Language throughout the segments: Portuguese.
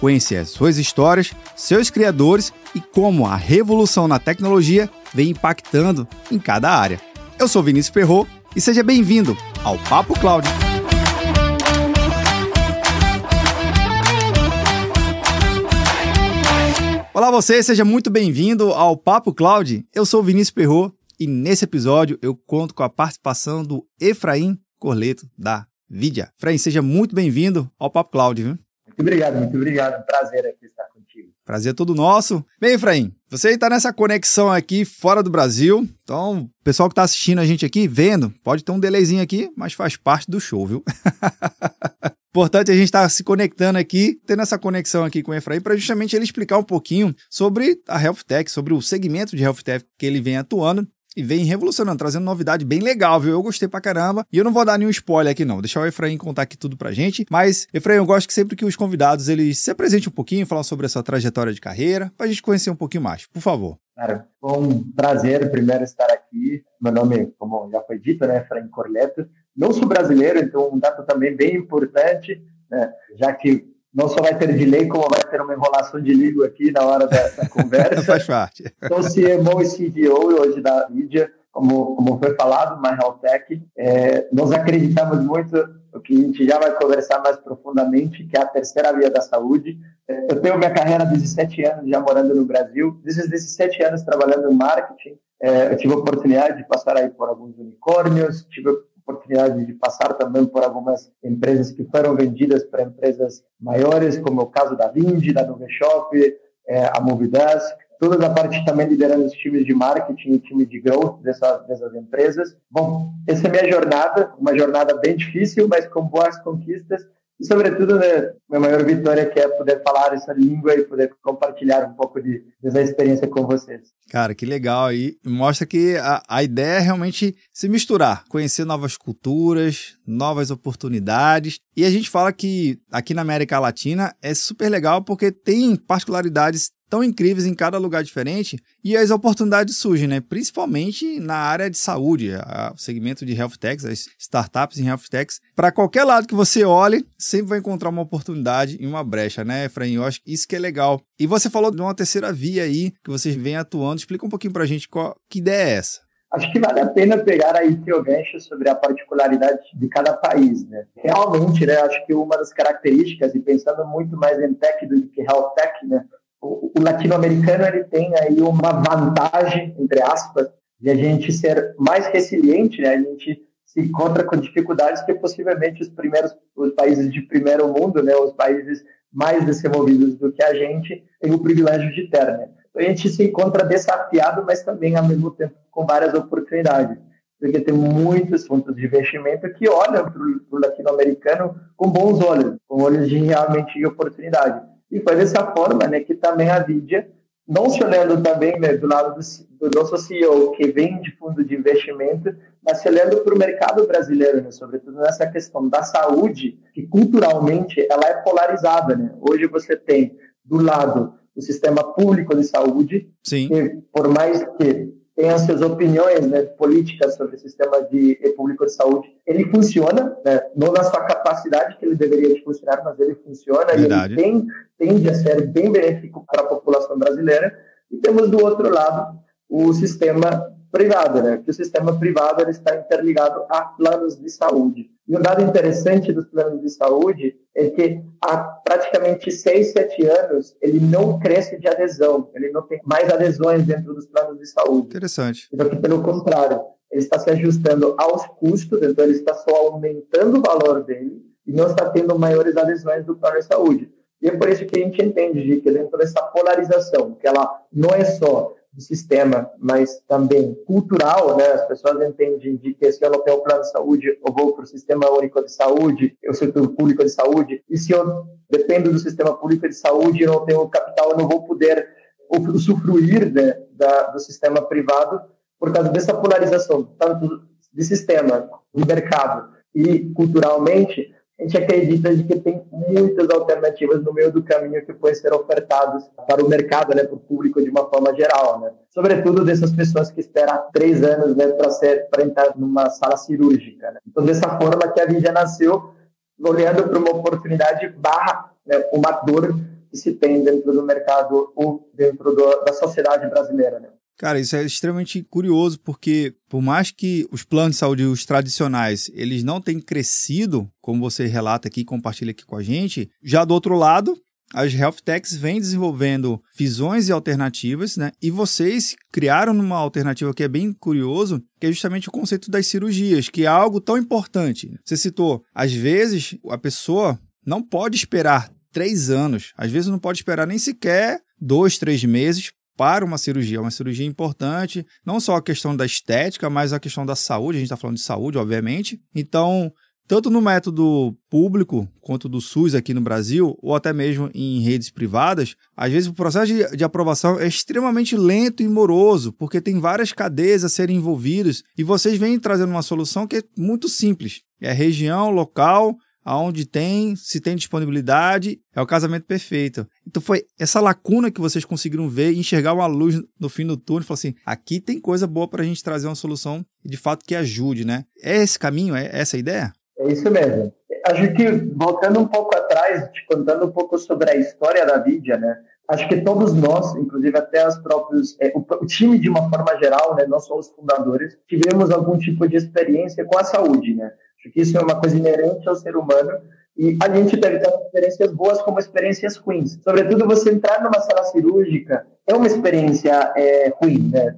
Conhecer as suas histórias, seus criadores e como a revolução na tecnologia vem impactando em cada área. Eu sou Vinícius Ferro e seja bem-vindo ao Papo Cloud. Olá você, seja muito bem-vindo ao Papo Cloud. Eu sou Vinícius Perro e nesse episódio eu conto com a participação do Efraim Corleto da Vidia. Efraim, seja muito bem-vindo ao Papo Cloud, viu? Muito obrigado, muito obrigado. Prazer aqui estar contigo. Prazer é todo nosso. Bem, Efraim, você está nessa conexão aqui fora do Brasil, então o pessoal que está assistindo a gente aqui, vendo, pode ter um delayzinho aqui, mas faz parte do show, viu? Importante a gente estar tá se conectando aqui, tendo essa conexão aqui com o Efraim, para justamente ele explicar um pouquinho sobre a Health Tech, sobre o segmento de Health Tech que ele vem atuando e vem revolucionando, trazendo novidade bem legal, viu? Eu gostei pra caramba. E eu não vou dar nenhum spoiler aqui, não. Deixar o Efraim contar aqui tudo pra gente. Mas, Efraim, eu gosto que sempre que os convidados eles se apresentem um pouquinho, falam sobre a sua trajetória de carreira, pra gente conhecer um pouquinho mais. Por favor. Cara, foi um prazer primeiro estar aqui. Meu nome, como já foi dito, né, Efraim Corleto. Não sou brasileiro, então um dado também bem importante, né, já que não só vai ter delay, como vai ter uma enrolação de língua aqui na hora dessa conversa. Faz parte. Sou CMO e CDO hoje da mídia, como, como foi falado, na Realtech. É, nós acreditamos muito, o que a gente já vai conversar mais profundamente, que é a terceira via da saúde. É, eu tenho minha carreira há 17 anos já morando no Brasil, desses 17 anos trabalhando em marketing, é, eu tive a oportunidade de passar aí por alguns unicórnios, tive oportunidade de passar também por algumas empresas que foram vendidas para empresas maiores, como é o caso da Vindi, da Nuveshop, é, a Movidesk, toda a parte também liderando os times de marketing e time de growth dessas, dessas empresas. Bom, essa é minha jornada, uma jornada bem difícil, mas com boas conquistas e, sobretudo, né, minha maior vitória que é poder falar essa língua e poder compartilhar um pouco de, dessa experiência com vocês. Cara, que legal aí. Mostra que a, a ideia é realmente se misturar, conhecer novas culturas, novas oportunidades. E a gente fala que aqui na América Latina é super legal porque tem particularidades tão incríveis em cada lugar diferente e as oportunidades surgem, né? Principalmente na área de saúde, o segmento de health techs, as startups em health techs. Para qualquer lado que você olhe, sempre vai encontrar uma oportunidade e uma brecha, né, Efraim? Eu acho que isso que é legal. E você falou de uma terceira via aí que vocês vêm atuando. Explica um pouquinho para a gente qual, que ideia é essa. Acho que vale a pena pegar aí teu gancho sobre a particularidade de cada país, né? Realmente, né? Acho que uma das características, e pensando muito mais em tech do que health tech, né? O, latino-americano ele tem aí uma vantagem, entre aspas, de a gente ser mais resiliente, né? A gente se encontra com dificuldades que possivelmente os primeiros, os países de primeiro mundo, né? Os países mais desenvolvidos do que a gente têm o privilégio de ter, né? Então, a gente se encontra desafiado, mas também ao mesmo tempo com várias oportunidades, porque tem muitos pontos de investimento que olham para o latino-americano com bons olhos, com olhos de realmente oportunidade. E foi dessa forma né, que também a Vidia, não se olhando também né, do lado do, do, nosso CEO, que vem de fundo de investimento, mas se olhando para o mercado brasileiro, né, sobretudo nessa questão da saúde, que culturalmente ela é polarizada. Né? Hoje você tem, do lado, o sistema público de saúde, Sim. que por mais que tem as suas opiniões né, políticas sobre o sistema de público de saúde. Ele funciona, né, não na sua capacidade que ele deveria de funcionar, mas ele funciona Verdade. e ele tem, tende a ser bem benéfico para a população brasileira. E temos do outro lado o sistema privado, né? Que o sistema privado ele está interligado a planos de saúde. E um dado interessante dos planos de saúde é que há praticamente seis, sete anos ele não cresce de adesão, ele não tem mais adesões dentro dos planos de saúde. Interessante. Então, pelo contrário, ele está se ajustando aos custos, então ele está só aumentando o valor dele e não está tendo maiores adesões do plano de saúde. E é por isso que a gente entende, que dentro dessa polarização, que ela não é só do sistema, mas também cultural, né? As pessoas entendem de que se eu não tenho plano de saúde, eu vou para o sistema único de saúde, o setor público de saúde, e se eu dependo do sistema público de saúde e não tenho capital, eu não vou poder usufruir né, da, do sistema privado por causa dessa polarização, tanto de sistema, de mercado e culturalmente, a gente acredita de que tem muitas alternativas no meio do caminho que podem ser ofertadas para o mercado, né, para o público de uma forma geral, né? Sobretudo dessas pessoas que esperam três anos, né, para ser para entrar numa sala cirúrgica. Né? Então, dessa forma que a Vidia nasceu, olhando para uma oportunidade barra né, uma dor que se tem dentro do mercado ou dentro do, da sociedade brasileira, né? Cara, isso é extremamente curioso, porque por mais que os planos de saúde, os tradicionais, eles não tenham crescido, como você relata aqui compartilha aqui com a gente, já do outro lado, as health techs vêm desenvolvendo visões e alternativas, né? E vocês criaram uma alternativa que é bem curioso, que é justamente o conceito das cirurgias, que é algo tão importante. Você citou, às vezes a pessoa não pode esperar três anos, às vezes não pode esperar nem sequer dois, três meses para uma cirurgia. Uma cirurgia importante, não só a questão da estética, mas a questão da saúde. A gente está falando de saúde, obviamente. Então, tanto no método público quanto do SUS aqui no Brasil, ou até mesmo em redes privadas, às vezes o processo de, de, aprovação é extremamente lento e moroso, porque tem várias cadeias a serem envolvidas e vocês vêm trazendo uma solução que é muito simples. É região, local, aonde tem, se tem disponibilidade, é o casamento perfeito. Então foi essa lacuna que vocês conseguiram ver e enxergar uma luz no fim do túnel falar assim: aqui tem coisa boa para a gente trazer uma solução de fato que ajude, né? É esse caminho? É essa a ideia? É isso mesmo. Acho que, voltando um pouco atrás, te contando um pouco sobre a história da Vidia, né? Acho que todos nós, inclusive até os próprios, é, o, o, time de uma forma geral, né? Nós somos fundadores, tivemos algum tipo de experiência com a saúde, né? Acho que isso é uma coisa inerente ao ser humano e a gente deve ter experiências boas como experiências ruins. Sobretudo, você entrar numa sala cirúrgica é uma experiência é, ruim, né?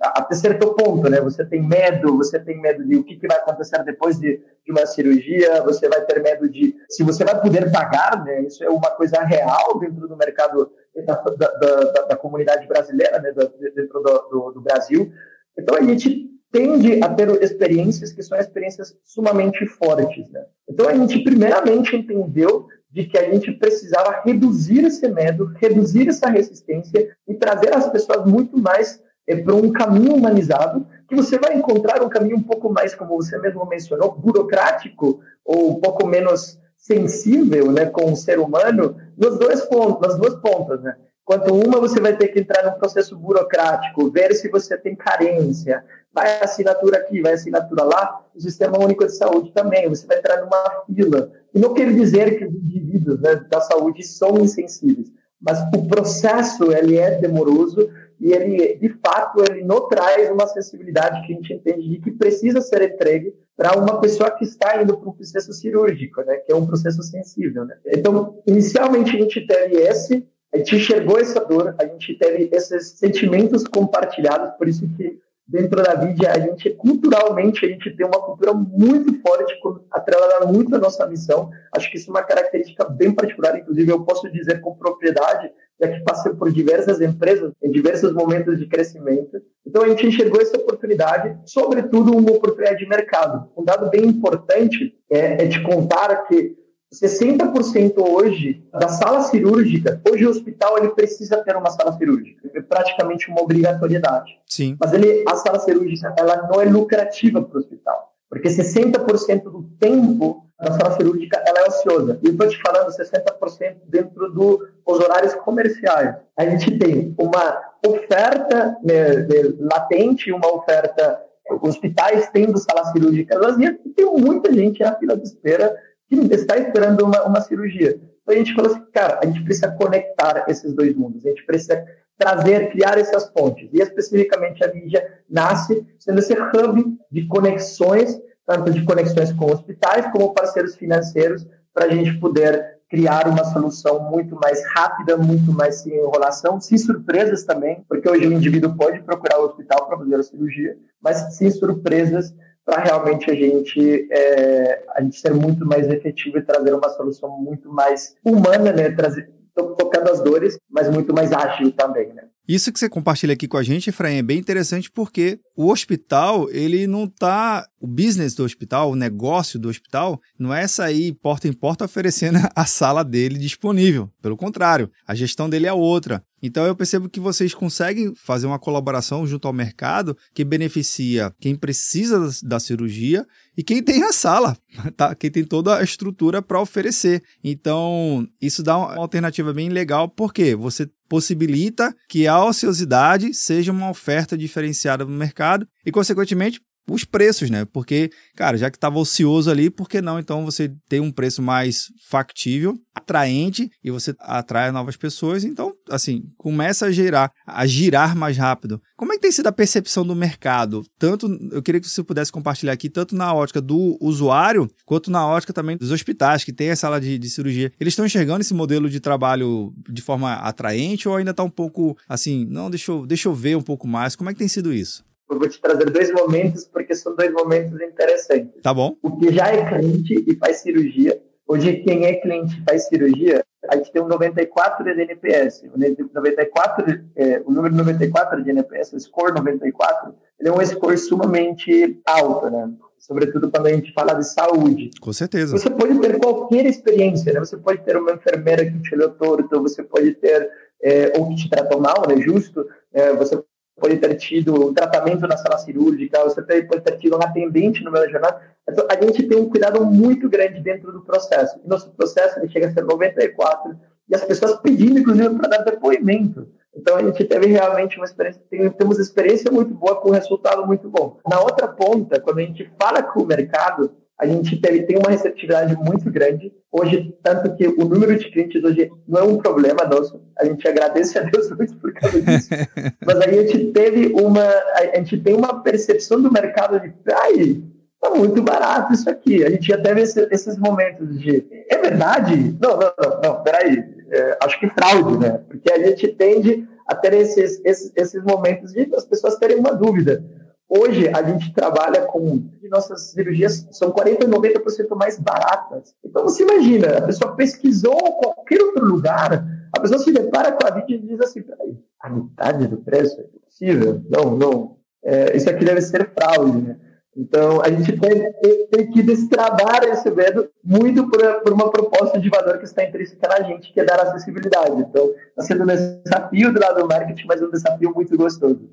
até certo ponto, né? Você tem medo, você tem medo de o que, que vai acontecer depois de, de, uma cirurgia, você vai ter medo de se você vai poder pagar, né? Isso é uma coisa real dentro do mercado da, da, da, da comunidade brasileira, né? Dentro do, do, do Brasil. Então, a gente tende a ter experiências que são experiências sumamente fortes. Né? Então, a gente primeiramente entendeu de que a gente precisava reduzir esse medo, reduzir essa resistência e trazer as pessoas muito mais é, para um caminho humanizado, que você vai encontrar um caminho um pouco mais, como você mesmo mencionou, burocrático ou um pouco menos sensível né, com o ser humano, nos dois pontos, nas duas pontas. Né? Quanto uma, você vai ter que entrar num processo burocrático, ver se você tem carência, vai assinatura aqui, vai assinatura lá, o Sistema Único de Saúde também, você vai entrar numa fila. E não quer dizer que os indivíduos né, da saúde são insensíveis, mas o processo ele é demoroso e ele, de fato, ele não traz uma sensibilidade que a gente entende de que precisa ser entregue para uma pessoa que está indo para um processo cirúrgico, né, que é um processo sensível. Né? Então, inicialmente a gente teve esse a gente enxergou essa dor, a gente teve esses sentimentos compartilhados, por isso que dentro da vida a gente culturalmente a gente tem uma cultura muito forte atrelada muito à nossa missão. Acho que isso é uma característica bem particular. Inclusive eu posso dizer com propriedade já que passei por diversas empresas em diversos momentos de crescimento. Então a gente enxergou essa oportunidade sobretudo uma oportunidade de mercado. Um dado bem importante é, é de contar que 60% hoje da sala cirúrgica, hoje o hospital ele precisa ter uma sala cirúrgica, é praticamente uma obrigatoriedade. Sim. Mas ele, a sala cirúrgica ela não é lucrativa para o hospital, porque 60% do tempo da sala cirúrgica ela é ociosa. E estou te falando 60% dentro dos horários comerciais. A gente tem uma oferta né, latente, uma oferta hospitais tendo sala cirúrgica vazia, e tem muita gente na fila de espera que está esperando uma, uma cirurgia. Então a gente falou assim, cara, a gente precisa conectar esses dois mundos, a gente precisa trazer, criar essas pontes. E especificamente a mídia nasce sendo esse hub de conexões, tanto de conexões com hospitais como parceiros financeiros, para a gente poder criar uma solução muito mais rápida, muito mais sem enrolação, sem surpresas também, porque hoje o indivíduo pode procurar o hospital para fazer a cirurgia, mas sem surpresas para realmente a gente, é, a gente ser muito mais efetivo e trazer uma solução muito mais humana, né? Trazer, tocando as dores, mas muito mais ágil também, né? Isso que você compartilha aqui com a gente, Efraim, é bem interessante porque o hospital, ele não tá. O business do hospital, o negócio do hospital, não é sair porta em porta oferecendo a sala dele disponível. Pelo contrário, a gestão dele é outra. Então eu percebo que vocês conseguem fazer uma colaboração junto ao mercado que beneficia quem precisa da cirurgia e quem tem a sala, tá? quem tem toda a estrutura para oferecer. Então isso dá uma alternativa bem legal porque você possibilita que a ociosidade seja uma oferta diferenciada no mercado e, consequentemente, os preços, né? Porque, cara, já que estava ocioso ali, por que não então você ter um preço mais factível, atraente e você atrai novas pessoas? Então, assim, começa a girar, a girar mais rápido. Como é que tem sido a percepção do mercado? Tanto, eu queria que você pudesse compartilhar aqui, tanto na ótica do usuário, quanto na ótica também dos hospitais que tem a sala de, de cirurgia. Eles estão enxergando esse modelo de trabalho de forma atraente ou ainda está um pouco assim, não, deixa eu, deixa eu ver um pouco mais? Como é que tem sido isso? Eu vou te trazer dois momentos, porque são dois momentos interessantes. Tá bom. O que já é cliente e faz cirurgia. Hoje, quem é cliente e faz cirurgia, a gente tem um 94 de NPS. O, 94, é, o número 94 de NPS, o score 94, ele é um score sumamente alto, né? Sobretudo quando a gente fala de saúde. Com certeza. Você pode ter qualquer experiência, né? Você pode ter uma enfermeira que te olhou torto, você pode ter, é, ou que te tratou mal, né? Justo. É, você pode ter tido um tratamento na sala cirúrgica, você pode ter tido um atendente no meu jornal. Então, a gente tem um cuidado muito grande dentro do processo. E nosso processo ele chega a ser 94 e as pessoas pedindo, inclusive, para dar depoimento. Então, a gente teve realmente uma experiência, temos experiência muito boa com resultado muito bom. Na outra ponta, quando a gente fala com o mercado, a gente tem uma receptividade muito grande. Hoje, tanto que o número de clientes hoje não é um problema nosso. A gente agradece a Deus muito por causa disso. Mas a gente teve uma, a gente tem uma percepção do mercado de, ai, tá muito barato isso aqui. A gente já teve esse, esses momentos de, é verdade? Não, não, não, não peraí. É, acho que fraude, né? Porque a gente tende a ter esses, esses, esses momentos de as pessoas terem uma dúvida. Hoje, a gente trabalha com. Nossas cirurgias são 40% e 90% mais baratas. Então, você imagina, a pessoa pesquisou qualquer outro lugar, a pessoa se depara com a vídeo e diz assim: peraí, a metade do preço é possível? Não, não. É, isso aqui deve ser fraude, né? Então, a gente tem, tem, tem, que destravar esse medo muito por, por, uma proposta de valor que está intrínseca na gente, que é dar acessibilidade. Então, está sendo um desafio do lado do marketing, mas um desafio muito gostoso.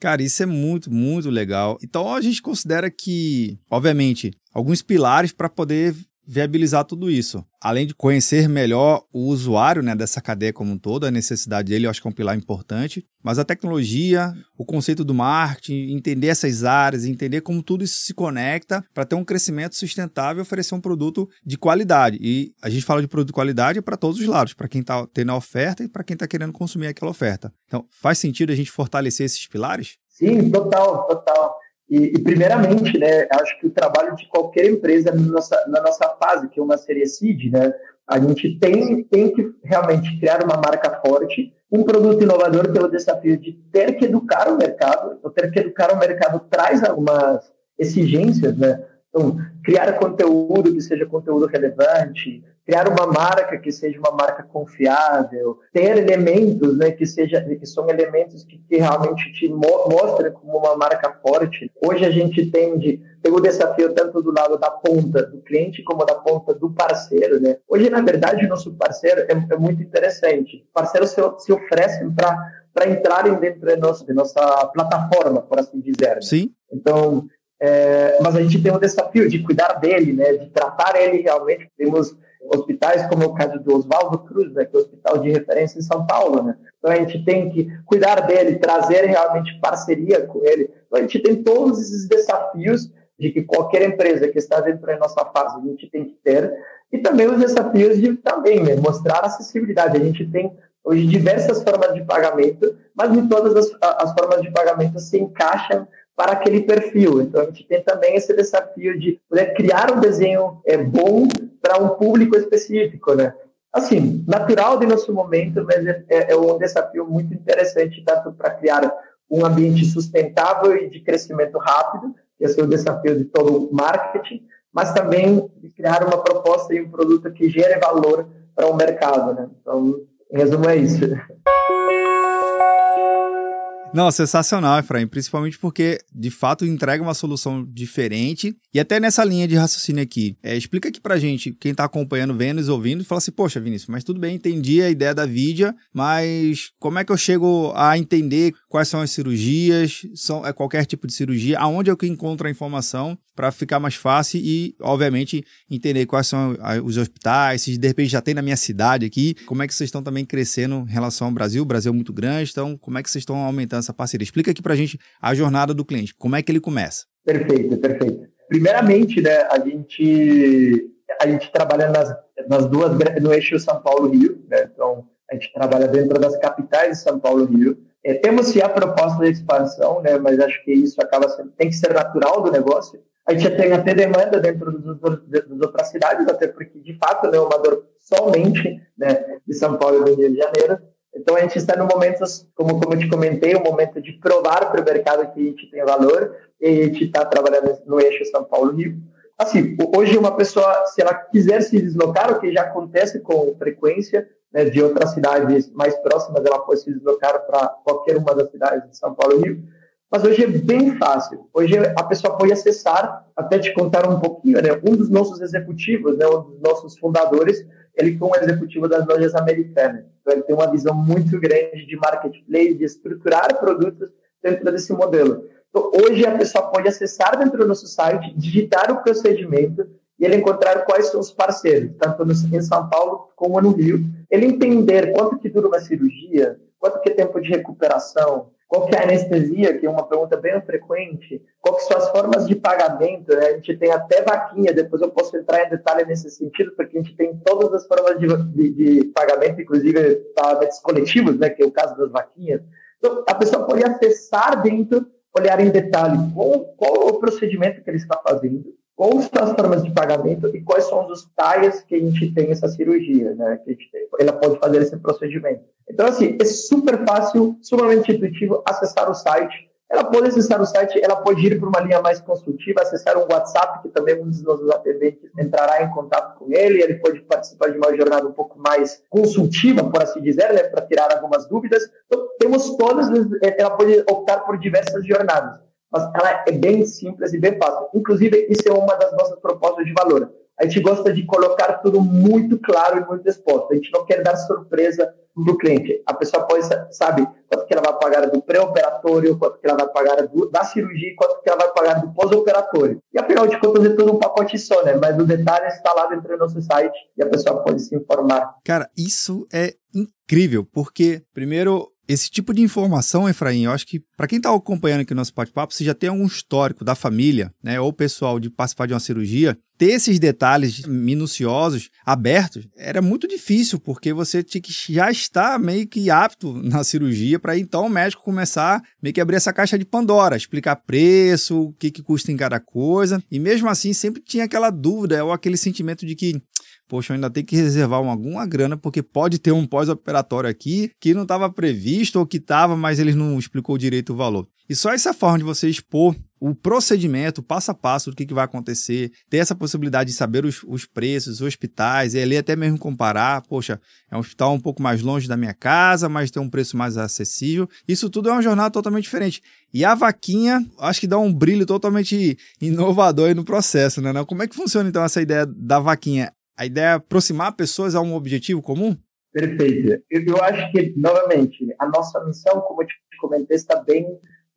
Cara, isso é muito, muito legal. Então a gente considera que, obviamente, alguns pilares para poder viabilizar tudo isso. Além de conhecer melhor o usuário né, dessa cadeia como um todo, a necessidade dele, eu acho que é um pilar importante. Mas a tecnologia, o conceito do marketing, entender essas áreas, entender como tudo isso se conecta para ter um crescimento sustentável e oferecer um produto de qualidade. E a gente fala de produto de qualidade para todos os lados, para quem está tendo a oferta e para quem está querendo consumir aquela oferta. Então, faz sentido a gente fortalecer esses pilares? Sim, total, total. E, e, primeiramente, né, acho que o trabalho de qualquer empresa na nossa, na nossa fase, que é uma série seed, né, a gente tem, tem que realmente criar uma marca forte, um produto inovador pelo desafio de ter que educar o mercado, ou ter que educar o mercado traz algumas exigências, né? Então, criar conteúdo que seja conteúdo relevante, criar uma marca que seja uma marca confiável, ter elementos, né, que seja que são elementos que, que realmente te mo mostrem como uma marca forte. Hoje a gente tende tem o desafio tanto do lado da ponta do cliente como da ponta do parceiro, né? Hoje, na verdade, o nosso parceiro é, é muito interessante. Parceiros se, se oferecem para para entrarem dentro de nossa, de nossa plataforma, por assim dizer. Né? Sim. Então, é, mas a gente tem o desafio de cuidar dele, né, de tratar ele realmente. Temos hospitais, como é o caso do Oswaldo Cruz, né, que é o hospital de referência em São Paulo. Né? Então a gente tem que cuidar dele, trazer realmente parceria com ele. Então a gente tem todos esses desafios de que qualquer empresa que está dentro da nossa fase a gente tem que ter. E também os desafios de também né, mostrar acessibilidade. A gente tem hoje diversas formas de pagamento, mas nem todas as, as formas de pagamento se encaixam para aquele perfil. Então, a gente tem também esse desafio de poder criar um desenho é, bom para um público específico, né? Assim, natural de nosso momento, mas é, é, é um desafio muito interessante, tanto para criar um ambiente sustentável e de crescimento rápido, esse é o desafio de todo o marketing, mas também de criar uma proposta e um produto que gere valor para o mercado, né? Então, em resumo, é isso. Não, sensacional, Efraim, principalmente porque, de fato, entrega uma solução diferente. E até nessa linha de raciocínio aqui, é, explica aqui pra gente, quem tá acompanhando, vendo e ouvindo, fala assim, poxa, Vinícius, mas tudo bem, entendi a ideia da Vidia, mas como é que eu chego a entender quais são as cirurgias, são, é qualquer tipo de cirurgia, aonde é que eu encontro a informação para ficar mais fácil e, obviamente, entender quais são os hospitais, se de repente já tem na minha cidade aqui, como é que vocês estão também crescendo em relação ao Brasil, o Brasil é muito grande, então como é que vocês estão aumentando essa parceria? Explica aqui para a gente a jornada do cliente, como é que ele começa? Perfeito, perfeito. Primeiramente, né, a gente a gente trabalha nas, nas duas no eixo São Paulo Rio, né? Então a gente trabalha dentro das capitais de São Paulo Rio. É, temos sim a proposta de expansão, né? Mas acho que isso acaba sendo tem que ser natural do negócio. A gente já tem até demanda dentro das outras cidades, até porque, de fato, né, uma dor somente né, de São Paulo e do Rio de Janeiro. Então, a gente está no momento, como, como eu te comentei, um momento de provar para o mercado que a gente tem valor e a gente está trabalhando no eixo São Paulo-Rio. Assim, hoje uma pessoa, se ela quiser se deslocar, o que já acontece com frequência, né, de outras cidades mais próximas, ela pode se deslocar para qualquer uma das cidades de São Paulo e Rio. Mas hoje é bem fácil. Hoje a pessoa pode acessar, até te contar um pouquinho, né? Um dos nossos executivos, né? Um dos nossos fundadores, ele foi um executivo das lojas americanas. Então ele tem uma visão muito grande de marketplace, de estruturar produtos dentro desse modelo. Hoje a pessoa pode acessar dentro do nosso site, digitar o procedimento e ele encontrar quais são os parceiros, tanto no, em São Paulo como no Rio. Ele entender quanto que dura uma cirurgia, quanto que é tempo de recuperação, qual que é a anestesia, que é uma pergunta bem frequente? Quais são as formas de pagamento? Né? A gente tem até vaquinha, depois eu posso entrar em detalhe nesse sentido, porque a gente tem todas as formas de, de, de pagamento, inclusive pagamentos coletivos, né? que é o caso das vaquinhas. Então, a pessoa pode acessar dentro, olhar em detalhe qual, qual o procedimento que ele está fazendo, quais são as formas de pagamento e quais são os hospitais que a gente tem essa cirurgia, né? Que a gente tem. Ela pode fazer esse procedimento. Então, assim, é super fácil, sumamente intuitivo acessar o site. Ela pode acessar o site, ela pode ir para uma linha mais consultiva, acessar um WhatsApp, que também um dos nossos atendentes entrará em contato com ele, ele pode participar de uma jornada um pouco mais consultiva, por assim dizer, né, para tirar algumas dúvidas. Então, temos todas, ela pode optar por diversas jornadas mas ela é bem simples e bem fácil. Inclusive, isso é uma das nossas propostas de valor. A gente gosta de colocar tudo muito claro e muito exposto. A gente não quer dar surpresa para o cliente. A pessoa pode sabe quanto que ela vai pagar do pré-operatório, quanto que ela vai pagar do, da cirurgia, quanto que ela vai pagar do pós-operatório. E afinal de contas é tudo um pacote só, né? Mas o detalhe está lá dentro do nosso site e a pessoa pode se informar. Cara, isso é incrível, porque primeiro esse tipo de informação, Efraim, eu acho que para quem está acompanhando aqui o nosso bate-papo, você já tem algum histórico da família, né, ou pessoal de participar de uma cirurgia, ter esses detalhes minuciosos abertos era muito difícil, porque você tinha que já estar meio que apto na cirurgia para então o médico começar meio que abrir essa caixa de Pandora, explicar preço, o que, que custa em cada coisa, e mesmo assim sempre tinha aquela dúvida ou aquele sentimento de que poxa, eu ainda tenho que reservar alguma grana, porque pode ter um pós-operatório aqui que não estava previsto ou que estava, mas eles não explicou direito o valor. E só essa forma de você expor o procedimento, passo a passo do que, que vai acontecer, ter essa possibilidade de saber os, os preços, os hospitais, e ali até mesmo comparar, poxa, é um hospital um pouco mais longe da minha casa, mas tem um preço mais acessível. Isso tudo é uma jornada totalmente diferente. E a vaquinha, acho que dá um brilho totalmente inovador aí no processo, né? Como é que funciona então essa ideia da vaquinha? A ideia é aproximar pessoas a um objetivo comum? Perfeito. Eu acho que, novamente, a nossa missão, como eu te comentei, está bem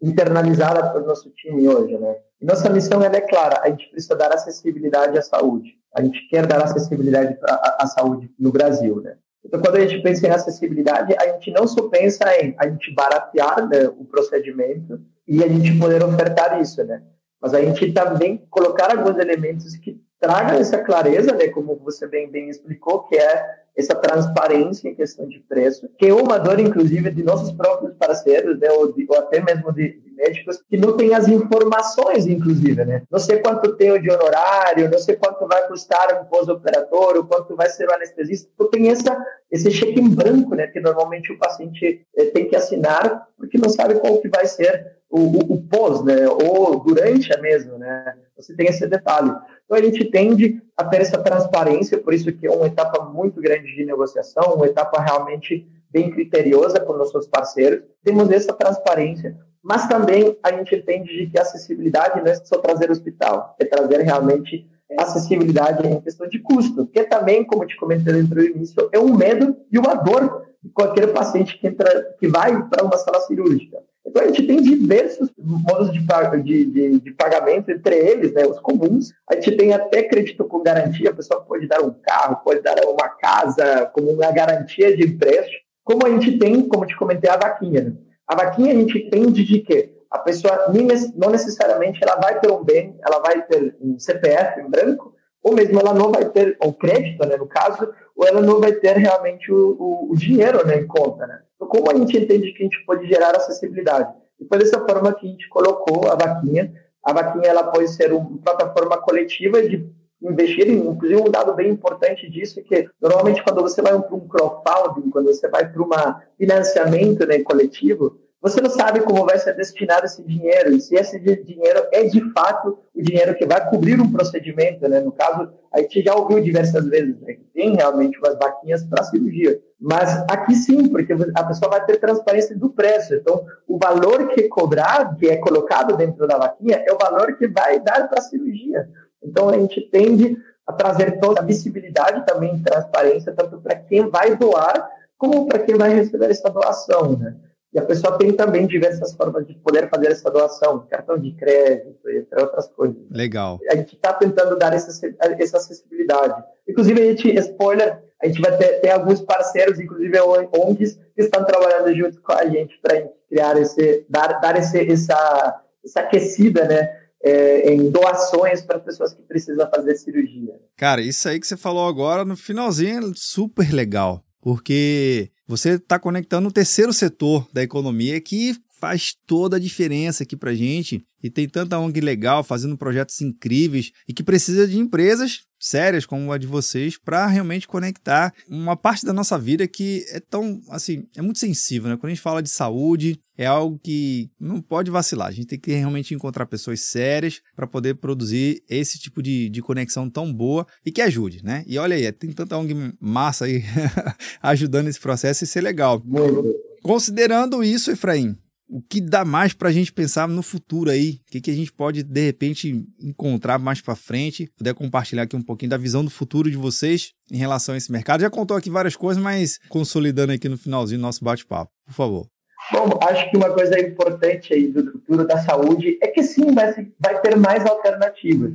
internalizada pelo nosso time hoje, né? Nossa missão é clara, a gente precisa dar acessibilidade à saúde. A gente quer dar acessibilidade à, à saúde no Brasil, né? Então, quando a gente pensa em acessibilidade, a gente não só pensa em a gente baratear né, o procedimento e a gente poder ofertar isso, né? Mas a gente também colocar alguns elementos que traga essa clareza, né, como você bem, bem explicou, que é essa transparência em questão de preço, que é uma dor, inclusive, de nossos próprios parceiros, né, ou, de, ou até mesmo de, de, médicos, que não tem as informações, inclusive, né? Não sei quanto tem de honorário, não sei quanto vai custar um pós-operatório, quanto vai ser o anestesista, então tem essa, esse cheque em branco, né, que normalmente o paciente eh, tem que assinar, porque não sabe qual que vai ser o, o, pós, né, ou durante a mesma, né? Você tem esse detalhe. Então, a gente tende a ter essa transparência, por isso que é uma etapa muito grande de negociação, uma etapa realmente bem criteriosa com nossos parceiros, temos essa transparência, mas também a gente entende que a acessibilidade não é só trazer hospital, é trazer realmente acessibilidade em questão de custo, que também, como te comentei dentro do início, é um medo e uma dor de qualquer paciente que, entra, que vai para uma sala cirúrgica. Então, a gente tem diversos modos de, de, de, de, pagamento, entre eles, né, os comuns. A gente tem até crédito com garantia, a pessoa pode dar um carro, pode dar uma casa como uma garantia de empréstimo. Como a gente tem, como te comentei, a vaquinha. Né? A vaquinha a gente entende de quê? A pessoa não necessariamente ela vai ter um bem, ela vai ter um CPF em branco, ou mesmo ela não vai ter o crédito, né, no caso, ou ela não vai ter realmente o, o, o dinheiro né, em conta. Né? Então, como a gente entende que a gente pode gerar acessibilidade? E foi dessa forma que a gente colocou a vaquinha. A vaquinha ela pode ser uma plataforma coletiva de investir inclusive um dado bem importante disso é que normalmente quando você vai para um crowdfunding, quando você vai para um financiamento né, coletivo, você não sabe como vai ser destinado esse dinheiro e se esse dinheiro é de fato o dinheiro que vai cobrir um procedimento, né? No caso, a gente já ouviu diversas vezes né, que tem realmente umas vaquinhas para cirurgia, mas aqui sim, porque a pessoa vai ter transparência do preço. Então, o valor que é cobrado, que é colocado dentro da vaquinha, é o valor que vai dar para a cirurgia. Então, a gente tende a trazer toda a visibilidade também, transparência, tanto para quem vai doar como para quem vai receber essa doação, né? E a pessoa tem também diversas formas de poder fazer essa doação, cartão de crédito, entre outras coisas. Legal. A gente está tentando dar essa, essa acessibilidade. Inclusive, a gente, spoiler, a gente vai ter, ter alguns parceiros, inclusive ONGs, que estão trabalhando junto com a gente para criar esse, dar, dar esse, essa, essa aquecida, né? É, em doações para pessoas que precisam fazer cirurgia. Cara, isso aí que você falou agora no finalzinho é super legal, porque você está conectando o terceiro setor da economia que faz toda a diferença aqui para gente e tem tanta ONG legal fazendo projetos incríveis e que precisa de empresas sérias como a de vocês para realmente conectar uma parte da nossa vida que é tão, assim, é muito sensível, né? Quando a gente fala de saúde, é algo que não pode vacilar. A gente tem que realmente encontrar pessoas sérias para poder produzir esse tipo de, de conexão tão boa e que ajude, né? E olha aí, tem tanta ONG massa aí ajudando esse processo e isso é legal. Muito. Considerando isso, Efraim, o que dá mais para a gente pensar no futuro aí? O que, que a gente pode, de repente, encontrar mais para frente? Puder compartilhar aqui um pouquinho da visão do futuro de vocês em relação a esse mercado. Já contou aqui várias coisas, mas consolidando aqui no finalzinho do nosso bate-papo, por favor. Bom, acho que uma coisa importante aí do futuro da saúde é que sim, vai, vai ter mais alternativas.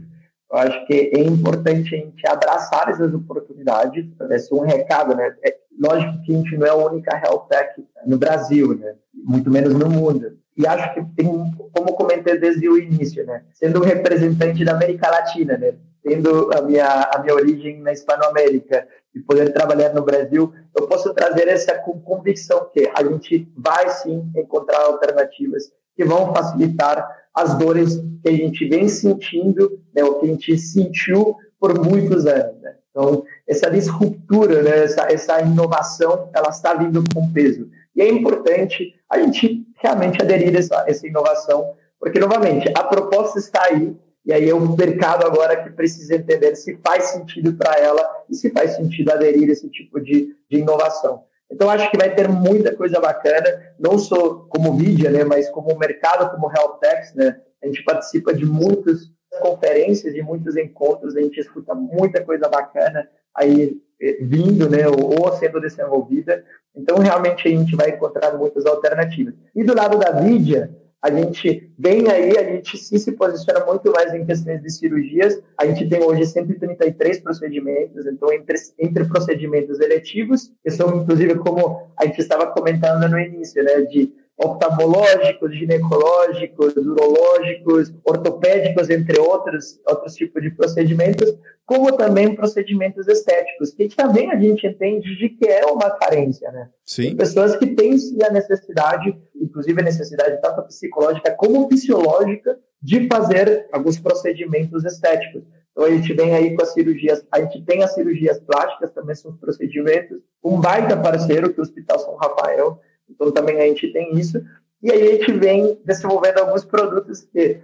Eu acho que é importante a gente abraçar essas oportunidades. É um recado, né? É, lógico que a gente não é a única health tech no Brasil, né? Muito menos no mundo. E acho que tem, como comentei desde o início, né? Sendo um representante da América Latina, né? Tendo a minha, a minha origem na Hispanoamérica e poder trabalhar no Brasil, eu posso trazer essa convicção que a gente vai sim encontrar alternativas que vão facilitar as dores que a gente vem sentindo, né, o que a gente sentiu por muitos anos. Né? Então, essa disruptura, né, essa, essa inovação, ela está vindo com peso. E é importante a gente realmente aderir a essa, essa inovação, porque, novamente, a proposta está aí, e aí é o mercado agora que precisa entender se faz sentido para ela e se faz sentido aderir a esse tipo de, de inovação. Então, acho que vai ter muita coisa bacana, não só como mídia, né, mas como mercado, como Health Techs, né? A gente participa de muitas conferências e muitos encontros, a gente escuta muita coisa bacana aí vindo, né, ou sendo desenvolvida. Então, realmente, a gente vai encontrar muitas alternativas. E do lado da mídia, a gente vem aí, a gente sim se posiciona muito mais em questões de cirurgias. A gente tem hoje 133 procedimentos, então, entre, entre procedimentos eletivos, que são, inclusive, como a gente estava comentando no início, né, de oftalmológicos, ginecológicos, urológicos, ortopédicos, entre outros, outros tipos de procedimentos, como também procedimentos estéticos, que também a gente entende de que é uma carência, né? Sim. Tem pessoas que têm a necessidade, inclusive a necessidade tanto psicológica como fisiológica, de fazer alguns procedimentos estéticos. Então a gente vem aí com as cirurgias, a gente tem as cirurgias plásticas, também são os procedimentos, um baita parceiro que é o Hospital São Rafael, então também a gente tem isso. E aí a gente vem desenvolvendo alguns produtos que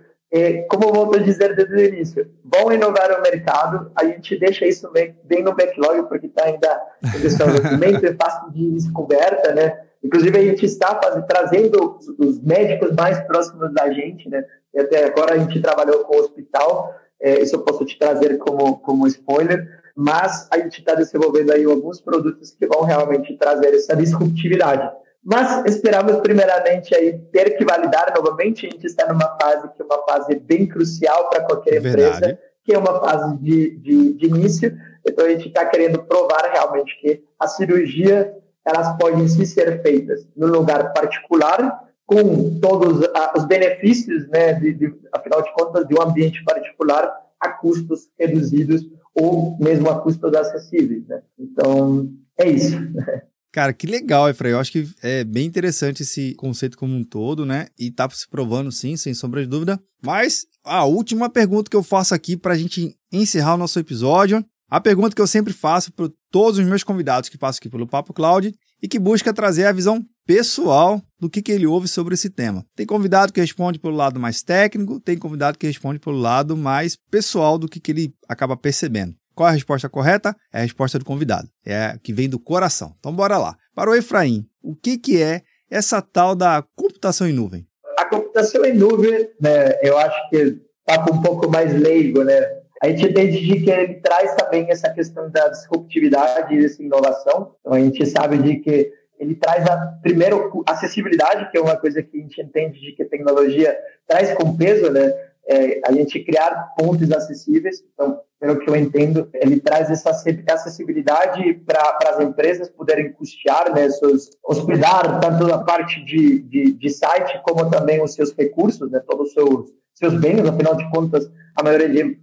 como eu volto a dizer desde o início, vão inovar o mercado, a gente deixa isso bem, no backlog, porque está ainda em desenvolvimento, é fácil de descoberta, né? Inclusive, a gente está faz, trazendo os, os, médicos mais próximos da gente, né? E até agora a gente trabalhou com o hospital, é, isso eu posso te trazer como, como spoiler, mas a gente está desenvolvendo aí alguns produtos que vão realmente trazer essa disruptividade. Mas esperamos primeiramente aí ter que validar novamente. A gente está numa fase que é uma fase bem crucial para qualquer empresa, Verdade. que é uma fase de, de, de início. Então a gente está querendo provar realmente que a cirurgia elas podem sim ser feitas no lugar particular com todos os benefícios, né, de, de, afinal de contas, de um ambiente particular a custos reduzidos ou mesmo a custos acessíveis. Né? Então, é isso. Cara, que legal, Efraim. Eu acho que é bem interessante esse conceito como um todo, né? E tá se provando, sim, sem sombra de dúvida. Mas a última pergunta que eu faço aqui para a gente encerrar o nosso episódio. A pergunta que eu sempre faço para todos os meus convidados que passam aqui pelo Papo Cloud e que busca trazer a visão pessoal do que, que ele ouve sobre esse tema. Tem convidado que responde pelo lado mais técnico, tem convidado que responde pelo lado mais pessoal do que, que ele acaba percebendo. Qual é a resposta correta? É a resposta do convidado. É a que vem do coração. Então bora lá. Para o Efraim, o que, que é essa tal da computação em nuvem? A computação em nuvem, né, eu acho que está um pouco mais leigo, né? A gente entende que ele traz também essa questão da disruptividade e dessa inovação. Então a gente sabe de que ele traz a primeiro acessibilidade, que é uma coisa que a gente entende de que a tecnologia traz com peso, né? É, a gente criar pontos acessíveis. Então, pelo que eu entendo, ele traz essa acessibilidade para as empresas poderem custear, né, seus, hospedar tanto a parte de, de, de, site como também os seus recursos, né, todos os seus, seus bens, afinal de contas, a maioria de,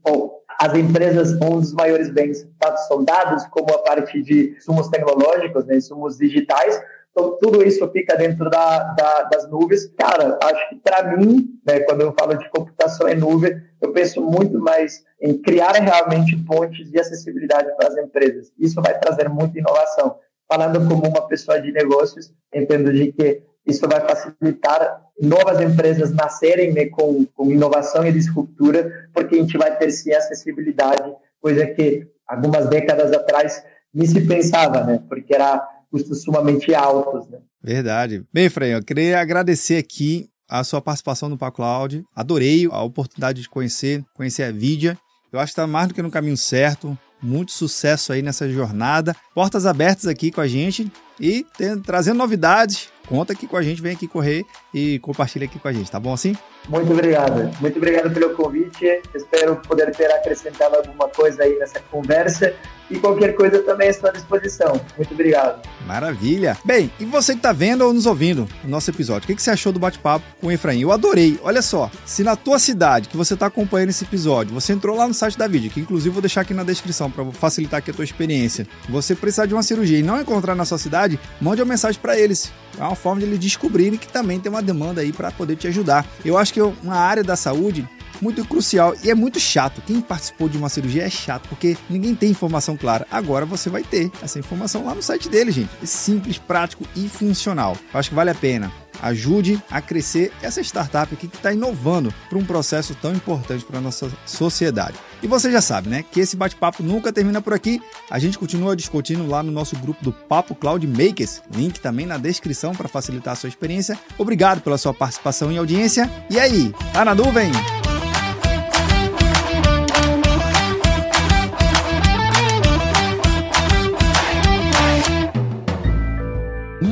as empresas, um dos maiores bens, tanto são dados como a parte de insumos tecnológicos, né, insumos digitais, então, tudo isso fica dentro da, da, das nuvens. Cara, acho que para mim, né, quando eu falo de computação em nuvem, eu penso muito mais em criar realmente pontes de acessibilidade para as empresas. Isso vai trazer muita inovação. Falando como uma pessoa de negócios, entendo de que isso vai facilitar novas empresas nascerem né, com, com inovação e disruptura, porque a gente vai ter sim acessibilidade, coisa que algumas décadas atrás nem se pensava, né? Porque era custos sumamente altos. Né? Verdade. Bem, Frei, eu queria agradecer aqui a sua participação no Paco Cloud. Adorei a oportunidade de conhecer, conhecer a Vidia. Eu acho que está mais do que no caminho certo. Muito sucesso aí nessa jornada. Portas abertas aqui com a gente e trazendo novidades. Conta aqui com a gente, vem aqui correr e compartilha aqui com a gente, tá bom assim? Muito obrigado. Muito obrigado pelo convite. Espero poder ter acrescentado alguma coisa aí nessa conversa e qualquer coisa também estou à disposição. Muito obrigado. Maravilha. Bem, e você que está vendo ou nos ouvindo o nosso episódio, o que, que você achou do bate-papo com o Efraim? Eu adorei. Olha só, se na tua cidade que você está acompanhando esse episódio, você entrou lá no site da vídeo, que inclusive vou deixar aqui na descrição para facilitar aqui a tua experiência, você precisar de uma cirurgia e não encontrar na sua cidade, mande uma mensagem para eles. É uma forma de eles descobrirem que também tem uma demanda aí para poder te ajudar. Eu acho que é uma área da saúde muito crucial e é muito chato. Quem participou de uma cirurgia é chato porque ninguém tem informação clara. Agora você vai ter essa informação lá no site dele, gente. É simples, prático e funcional. Eu acho que vale a pena ajude a crescer essa startup aqui que está inovando para um processo tão importante para a nossa sociedade. E você já sabe, né, que esse bate-papo nunca termina por aqui. A gente continua discutindo lá no nosso grupo do Papo Cloud Makers, link também na descrição para facilitar a sua experiência. Obrigado pela sua participação e audiência. E aí, tá na nuvem?